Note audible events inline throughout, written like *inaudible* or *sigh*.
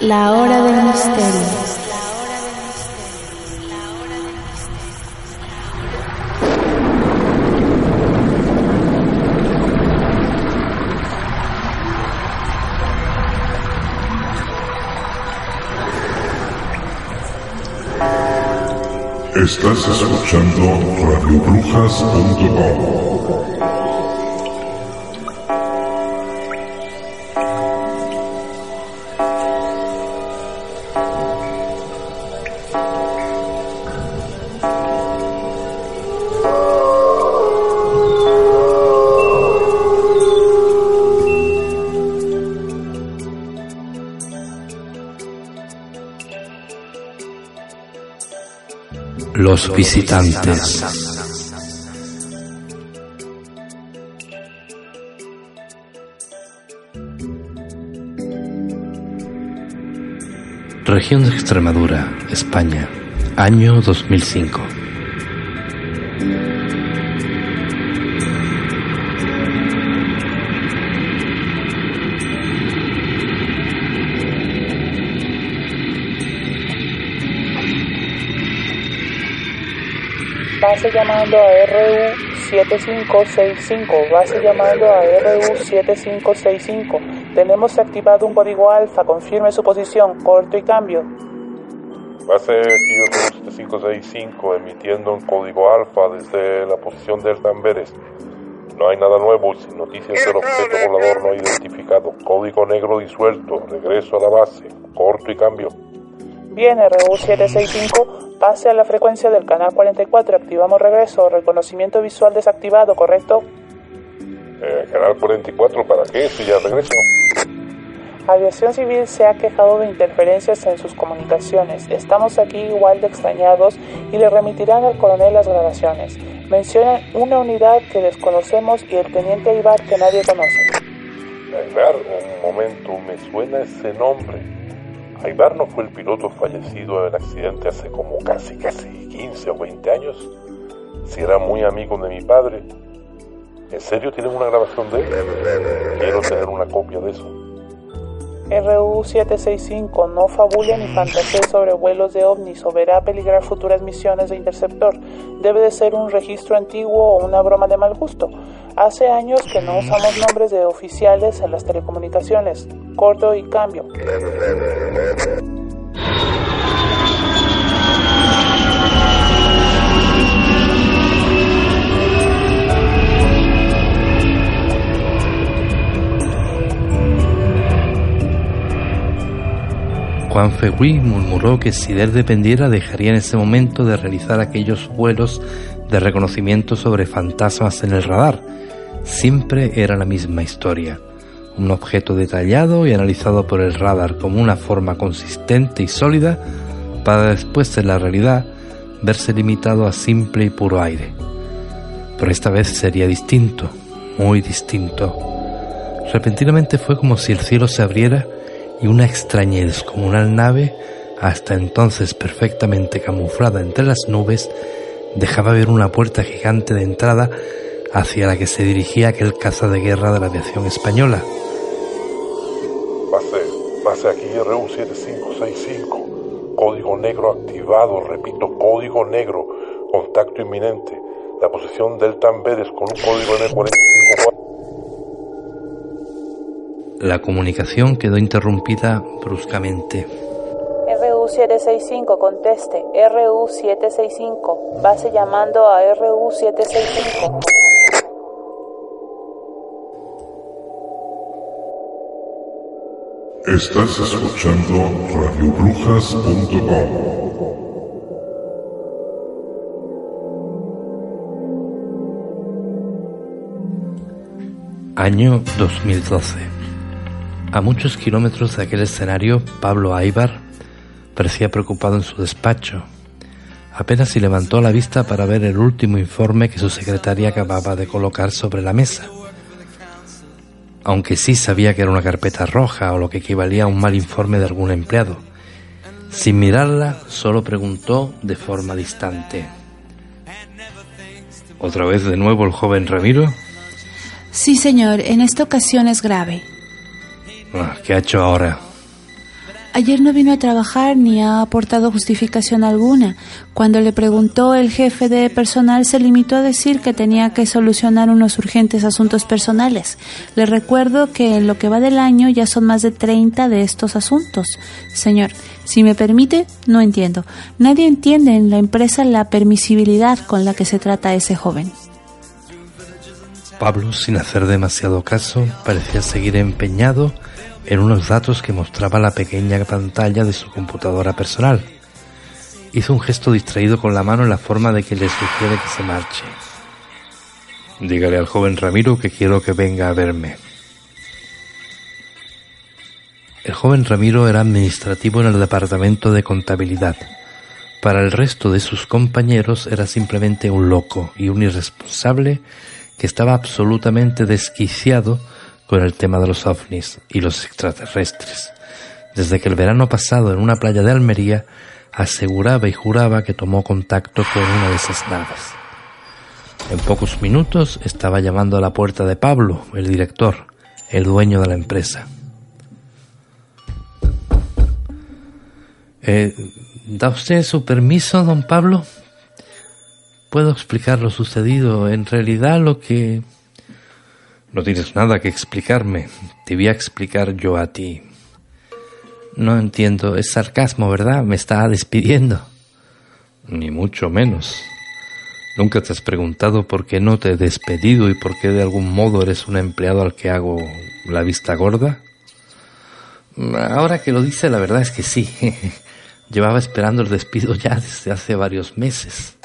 La hora del misterio. Estás escuchando radiobrujas.com. Los visitantes. Región de Extremadura, España, año 2005. Base llamando a RU7565, base llamando a RU7565. Tenemos activado un código alfa, confirme su posición, corto y cambio. Base RU7565 emitiendo un código alfa desde la posición del Tamberes. No hay nada nuevo y sin noticias del objeto volador no identificado. Código negro disuelto. Regreso a la base. Corto y cambio. Bien, RU765, pase a la frecuencia del canal 44. Activamos regreso. Reconocimiento visual desactivado, ¿correcto? Eh, canal 44, ¿para qué? Si ya regreso. Aviación Civil se ha quejado de interferencias en sus comunicaciones. Estamos aquí igual de extrañados y le remitirán al coronel las grabaciones. Mencionan una unidad que desconocemos y el teniente Aibar que nadie conoce. Aibar, un momento, me suena ese nombre. Aibar no fue el piloto fallecido en el accidente hace como casi, casi 15 o 20 años. Si era muy amigo de mi padre. ¿En serio tienen una grabación de él? Quiero tener una copia de eso. RU-765 no fabule ni fantasee sobre vuelos de ovnis o verá peligrar futuras misiones de interceptor. Debe de ser un registro antiguo o una broma de mal gusto. Hace años que no usamos nombres de oficiales en las telecomunicaciones. Corto y cambio. Juan Fegui murmuró que si de él dependiera dejaría en ese momento de realizar aquellos vuelos de reconocimiento sobre fantasmas en el radar. Siempre era la misma historia. Un objeto detallado y analizado por el radar como una forma consistente y sólida para después de la realidad verse limitado a simple y puro aire. Pero esta vez sería distinto, muy distinto. Repentinamente fue como si el cielo se abriera y una extraña y descomunal nave, hasta entonces perfectamente camuflada entre las nubes, dejaba ver una puerta gigante de entrada hacia la que se dirigía aquel caza de guerra de la aviación española. Base, base aquí RU7565. Código negro activado, repito, código negro. Contacto inminente. La posición del Tamberes con un código N454. La comunicación quedó interrumpida bruscamente. RU765, conteste. RU765. Base llamando a RU765. Estás escuchando radiobrujas.com. Año 2012. A muchos kilómetros de aquel escenario, Pablo Aibar parecía preocupado en su despacho. Apenas si levantó la vista para ver el último informe que su secretaria acababa de colocar sobre la mesa. Aunque sí sabía que era una carpeta roja o lo que equivalía a un mal informe de algún empleado. Sin mirarla, solo preguntó de forma distante. ¿Otra vez de nuevo el joven Ramiro? Sí, señor, en esta ocasión es grave. Ah, ¿Qué ha hecho ahora? Ayer no vino a trabajar ni ha aportado justificación alguna. Cuando le preguntó el jefe de personal se limitó a decir que tenía que solucionar unos urgentes asuntos personales. Le recuerdo que en lo que va del año ya son más de 30 de estos asuntos. Señor, si me permite, no entiendo. Nadie entiende en la empresa la permisibilidad con la que se trata a ese joven. Pablo, sin hacer demasiado caso, parecía seguir empeñado en unos datos que mostraba la pequeña pantalla de su computadora personal. Hizo un gesto distraído con la mano en la forma de que le sugiere que se marche. Dígale al joven Ramiro que quiero que venga a verme. El joven Ramiro era administrativo en el departamento de contabilidad. Para el resto de sus compañeros era simplemente un loco y un irresponsable que estaba absolutamente desquiciado con el tema de los ovnis y los extraterrestres. Desde que el verano pasado en una playa de Almería aseguraba y juraba que tomó contacto con una de esas naves. En pocos minutos estaba llamando a la puerta de Pablo, el director, el dueño de la empresa. Eh, ¿Da usted su permiso, don Pablo? Puedo explicar lo sucedido. En realidad lo que no tienes nada que explicarme. Te voy a explicar yo a ti. No entiendo. Es sarcasmo, ¿verdad? Me está despidiendo. Ni mucho menos. ¿Nunca te has preguntado por qué no te he despedido y por qué de algún modo eres un empleado al que hago la vista gorda? Ahora que lo dice, la verdad es que sí. *laughs* Llevaba esperando el despido ya desde hace varios meses.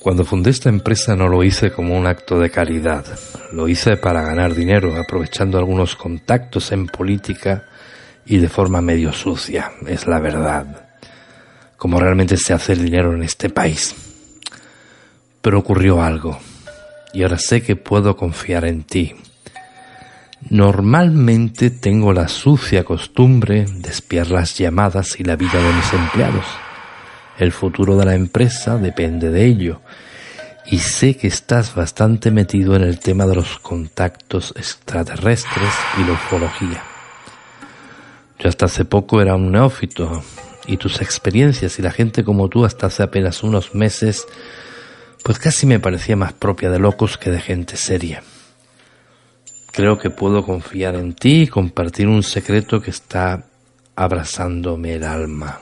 Cuando fundé esta empresa no lo hice como un acto de caridad, lo hice para ganar dinero, aprovechando algunos contactos en política y de forma medio sucia, es la verdad, como realmente se hace el dinero en este país. Pero ocurrió algo, y ahora sé que puedo confiar en ti. Normalmente tengo la sucia costumbre de espiar las llamadas y la vida de mis empleados el futuro de la empresa depende de ello. Y sé que estás bastante metido en el tema de los contactos extraterrestres y la ufología. Yo hasta hace poco era un neófito y tus experiencias y la gente como tú hasta hace apenas unos meses pues casi me parecía más propia de locos que de gente seria. Creo que puedo confiar en ti y compartir un secreto que está abrazándome el alma.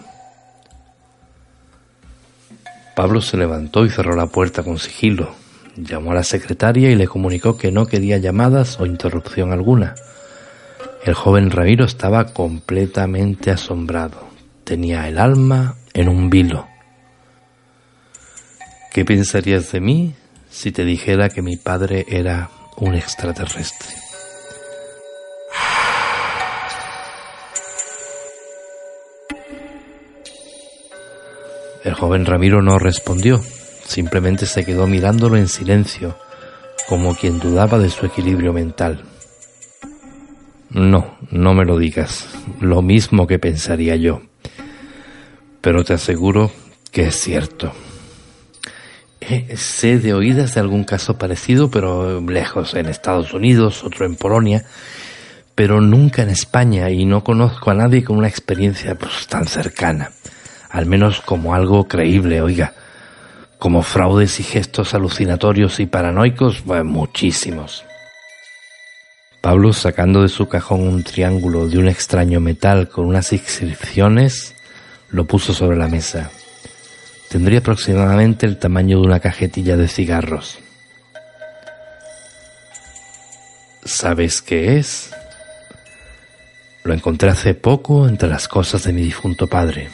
Pablo se levantó y cerró la puerta con sigilo. Llamó a la secretaria y le comunicó que no quería llamadas o interrupción alguna. El joven Ramiro estaba completamente asombrado. Tenía el alma en un vilo. ¿Qué pensarías de mí si te dijera que mi padre era un extraterrestre? El joven Ramiro no respondió, simplemente se quedó mirándolo en silencio, como quien dudaba de su equilibrio mental. No, no me lo digas, lo mismo que pensaría yo. Pero te aseguro que es cierto. Eh, sé de oídas de algún caso parecido, pero lejos, en Estados Unidos, otro en Polonia, pero nunca en España y no conozco a nadie con una experiencia pues, tan cercana al menos como algo creíble, oiga. Como fraudes y gestos alucinatorios y paranoicos, pues muchísimos. Pablo, sacando de su cajón un triángulo de un extraño metal con unas inscripciones, lo puso sobre la mesa. Tendría aproximadamente el tamaño de una cajetilla de cigarros. ¿Sabes qué es? Lo encontré hace poco entre las cosas de mi difunto padre.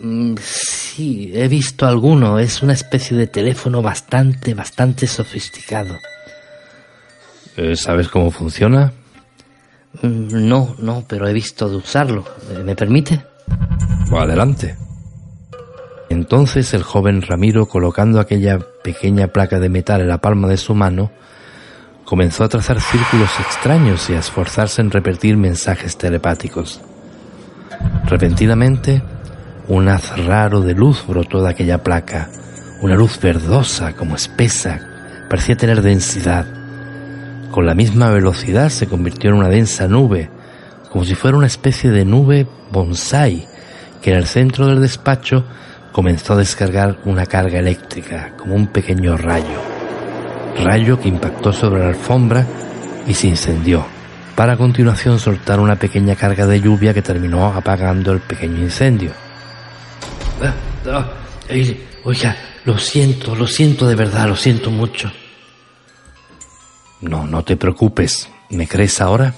Mm, sí, he visto alguno. Es una especie de teléfono bastante, bastante sofisticado. Eh, ¿Sabes cómo funciona? Mm, no, no, pero he visto de usarlo. ¿Me permite? Adelante. Entonces el joven Ramiro, colocando aquella pequeña placa de metal en la palma de su mano, comenzó a trazar círculos extraños y a esforzarse en repetir mensajes telepáticos. Repentinamente, un haz raro de luz brotó de aquella placa, una luz verdosa, como espesa, parecía tener densidad. Con la misma velocidad se convirtió en una densa nube, como si fuera una especie de nube bonsai, que en el centro del despacho comenzó a descargar una carga eléctrica, como un pequeño rayo. Rayo que impactó sobre la alfombra y se incendió, para a continuación soltar una pequeña carga de lluvia que terminó apagando el pequeño incendio. Ah, ah, oiga, lo siento, lo siento de verdad, lo siento mucho. No, no te preocupes. ¿Me crees ahora?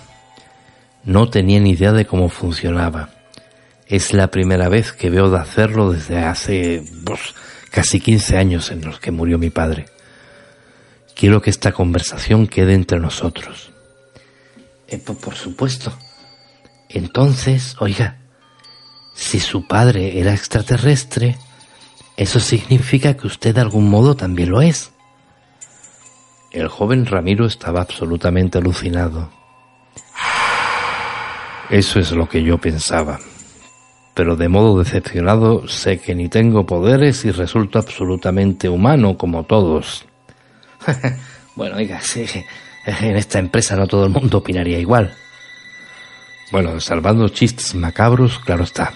No tenía ni idea de cómo funcionaba. Es la primera vez que veo de hacerlo desde hace pues, casi 15 años en los que murió mi padre. Quiero que esta conversación quede entre nosotros. Eh, por supuesto. Entonces, oiga, si su padre era extraterrestre, eso significa que usted de algún modo también lo es. El joven Ramiro estaba absolutamente alucinado. Eso es lo que yo pensaba. Pero de modo decepcionado sé que ni tengo poderes y resulto absolutamente humano como todos. *laughs* bueno, oiga, en esta empresa no todo el mundo opinaría igual. Bueno, salvando chistes macabros, claro está.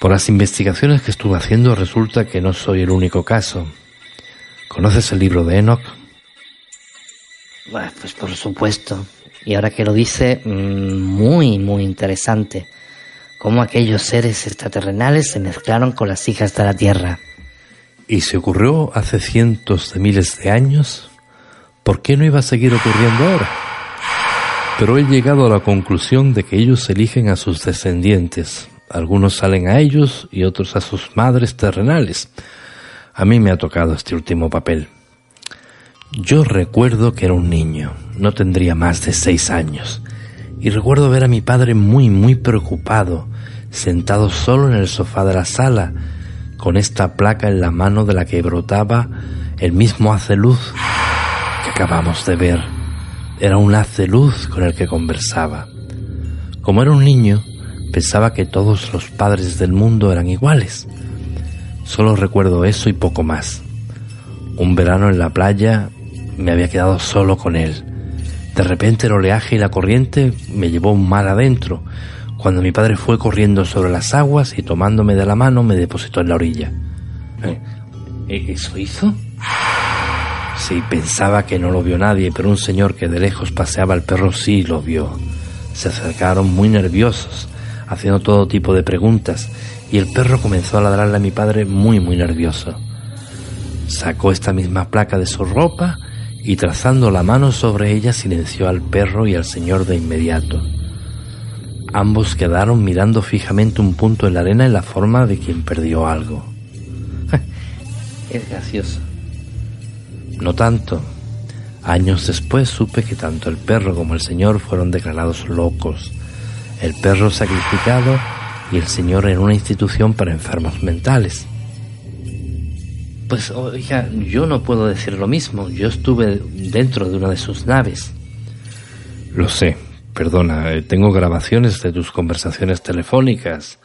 Por las investigaciones que estuve haciendo resulta que no soy el único caso. ¿Conoces el libro de Enoch? Pues por supuesto. Y ahora que lo dice, mm, muy, muy interesante. Cómo aquellos seres extraterrenales se mezclaron con las hijas de la Tierra. ¿Y se ocurrió hace cientos de miles de años? ¿Por qué no iba a seguir ocurriendo ahora? Pero he llegado a la conclusión de que ellos eligen a sus descendientes. Algunos salen a ellos y otros a sus madres terrenales. A mí me ha tocado este último papel. Yo recuerdo que era un niño, no tendría más de seis años, y recuerdo ver a mi padre muy, muy preocupado, sentado solo en el sofá de la sala, con esta placa en la mano de la que brotaba el mismo haz de luz que acabamos de ver. Era un haz de luz con el que conversaba. Como era un niño, pensaba que todos los padres del mundo eran iguales. Solo recuerdo eso y poco más. Un verano en la playa me había quedado solo con él. De repente el oleaje y la corriente me llevó un mar adentro, cuando mi padre fue corriendo sobre las aguas y tomándome de la mano me depositó en la orilla. ¿Eh? ¿E-, ¿Eso hizo? *laughs* Sí, pensaba que no lo vio nadie, pero un señor que de lejos paseaba al perro sí lo vio. Se acercaron muy nerviosos, haciendo todo tipo de preguntas, y el perro comenzó a ladrarle a mi padre muy, muy nervioso. Sacó esta misma placa de su ropa y trazando la mano sobre ella silenció al perro y al señor de inmediato. Ambos quedaron mirando fijamente un punto en la arena en la forma de quien perdió algo. *laughs* es gracioso. No tanto. Años después supe que tanto el perro como el señor fueron declarados locos. El perro sacrificado y el señor en una institución para enfermos mentales. Pues, oiga, yo no puedo decir lo mismo. Yo estuve dentro de una de sus naves. Lo sé. Perdona, eh, tengo grabaciones de tus conversaciones telefónicas.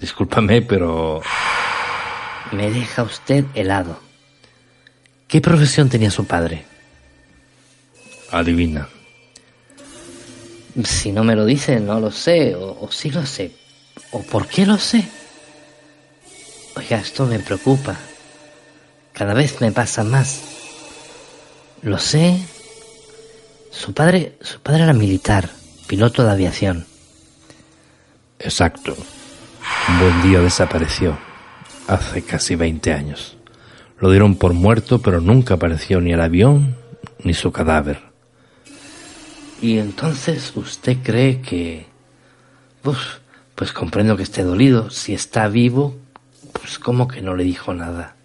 Discúlpame, pero... Me deja usted helado. ¿Qué profesión tenía su padre? Adivina. Si no me lo dice, no lo sé, o, o sí lo sé. ¿O por qué lo sé? Oiga, esto me preocupa. Cada vez me pasa más. Lo sé. Su padre, su padre era militar, piloto de aviación. Exacto. Un buen día desapareció, hace casi 20 años. Lo dieron por muerto, pero nunca apareció ni el avión ni su cadáver. Y entonces usted cree que... Pues, pues comprendo que esté dolido. Si está vivo, pues como que no le dijo nada.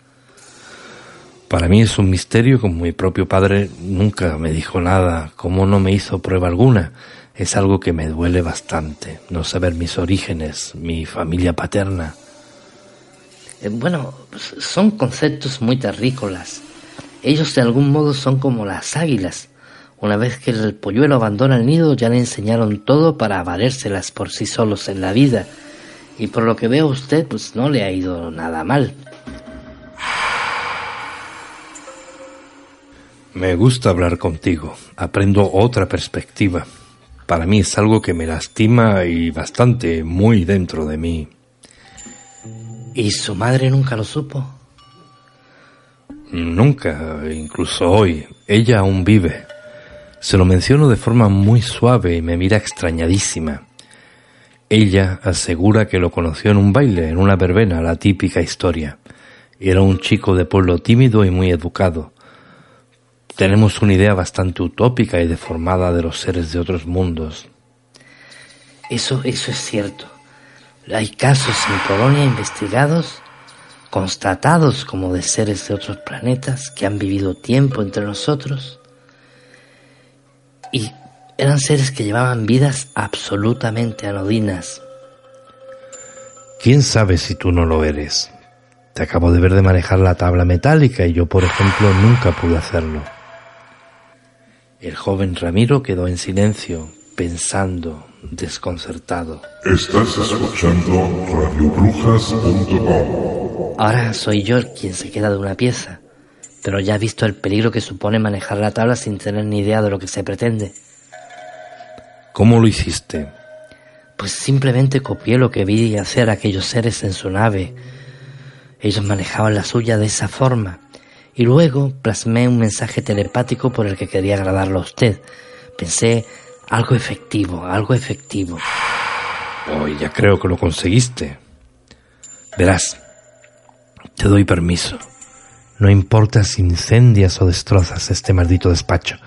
Para mí es un misterio como mi propio padre nunca me dijo nada, como no me hizo prueba alguna. es algo que me duele bastante, no saber mis orígenes, mi familia paterna. Eh, bueno, son conceptos muy terrícolas. Ellos de algún modo son como las águilas. Una vez que el polluelo abandona el nido ya le enseñaron todo para valérselas por sí solos en la vida. Y por lo que veo usted, pues no le ha ido nada mal. Me gusta hablar contigo. Aprendo otra perspectiva. Para mí es algo que me lastima y bastante, muy dentro de mí. ¿Y su madre nunca lo supo? Nunca, incluso hoy. Ella aún vive. Se lo menciono de forma muy suave y me mira extrañadísima. Ella asegura que lo conoció en un baile, en una verbena, la típica historia. Era un chico de pueblo tímido y muy educado tenemos una idea bastante utópica y deformada de los seres de otros mundos. Eso, eso es cierto. Hay casos en Polonia investigados, constatados como de seres de otros planetas que han vivido tiempo entre nosotros y eran seres que llevaban vidas absolutamente anodinas. ¿Quién sabe si tú no lo eres? Te acabo de ver de manejar la tabla metálica y yo, por ejemplo, nunca pude hacerlo. El joven Ramiro quedó en silencio, pensando, desconcertado. Estás escuchando radiobrujas.com. Ahora soy yo quien se queda de una pieza, pero ya he visto el peligro que supone manejar la tabla sin tener ni idea de lo que se pretende. ¿Cómo lo hiciste? Pues simplemente copié lo que vi hacer aquellos seres en su nave. Ellos manejaban la suya de esa forma y luego plasmé un mensaje telepático por el que quería agradarlo a usted. Pensé algo efectivo, algo efectivo. Oh, ya creo que lo conseguiste. Verás, te doy permiso. No importa si incendias o destrozas este maldito despacho,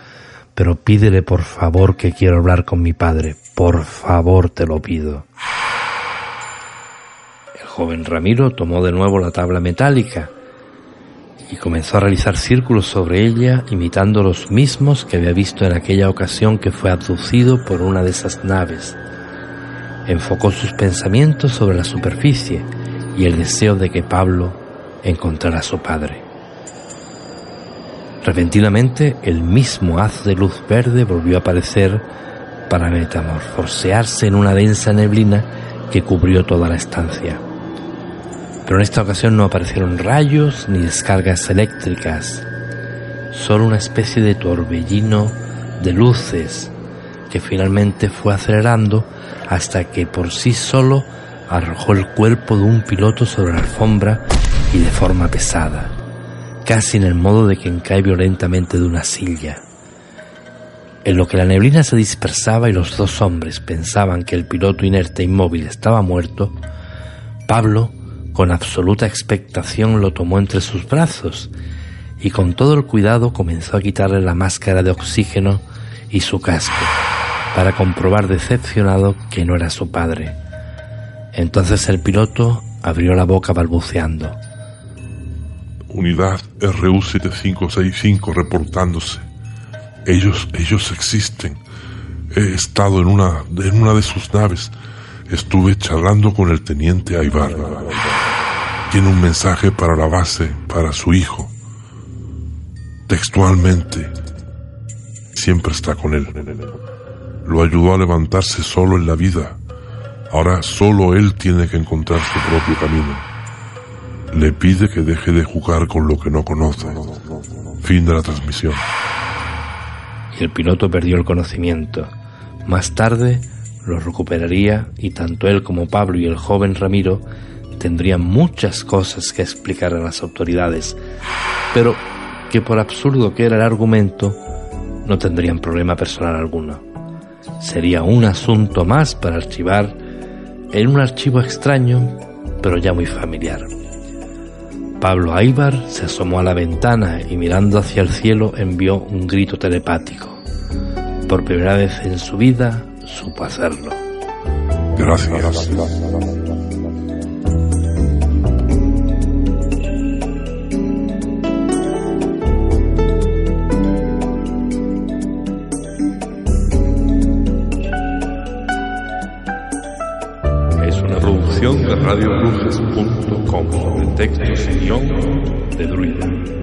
pero pídele por favor que quiero hablar con mi padre. Por favor te lo pido. El joven Ramiro tomó de nuevo la tabla metálica y comenzó a realizar círculos sobre ella imitando los mismos que había visto en aquella ocasión que fue abducido por una de esas naves. Enfocó sus pensamientos sobre la superficie y el deseo de que Pablo encontrara a su padre. Repentinamente el mismo haz de luz verde volvió a aparecer para metamorfosearse en una densa neblina que cubrió toda la estancia pero en esta ocasión no aparecieron rayos ni descargas eléctricas, solo una especie de torbellino de luces que finalmente fue acelerando hasta que por sí solo arrojó el cuerpo de un piloto sobre la alfombra y de forma pesada, casi en el modo de quien cae violentamente de una silla. En lo que la neblina se dispersaba y los dos hombres pensaban que el piloto inerte e inmóvil estaba muerto, Pablo con absoluta expectación lo tomó entre sus brazos y con todo el cuidado comenzó a quitarle la máscara de oxígeno y su casco para comprobar decepcionado que no era su padre. Entonces el piloto abrió la boca balbuceando. Unidad RU7565 reportándose. Ellos, ellos existen. He estado en una, en una de sus naves. Estuve charlando con el teniente Aybar tiene un mensaje para la base, para su hijo. Textualmente, siempre está con él. Lo ayudó a levantarse solo en la vida. Ahora solo él tiene que encontrar su propio camino. Le pide que deje de jugar con lo que no conoce. Fin de la transmisión. El piloto perdió el conocimiento. Más tarde lo recuperaría y tanto él como Pablo y el joven Ramiro tendrían muchas cosas que explicar a las autoridades, pero que por absurdo que era el argumento, no tendrían problema personal alguno. Sería un asunto más para archivar en un archivo extraño, pero ya muy familiar. Pablo Aibar se asomó a la ventana y mirando hacia el cielo envió un grito telepático. Por primera vez en su vida supo hacerlo. Gracias. Es una producción de radiobrujes.com, de textos y guion de Druida.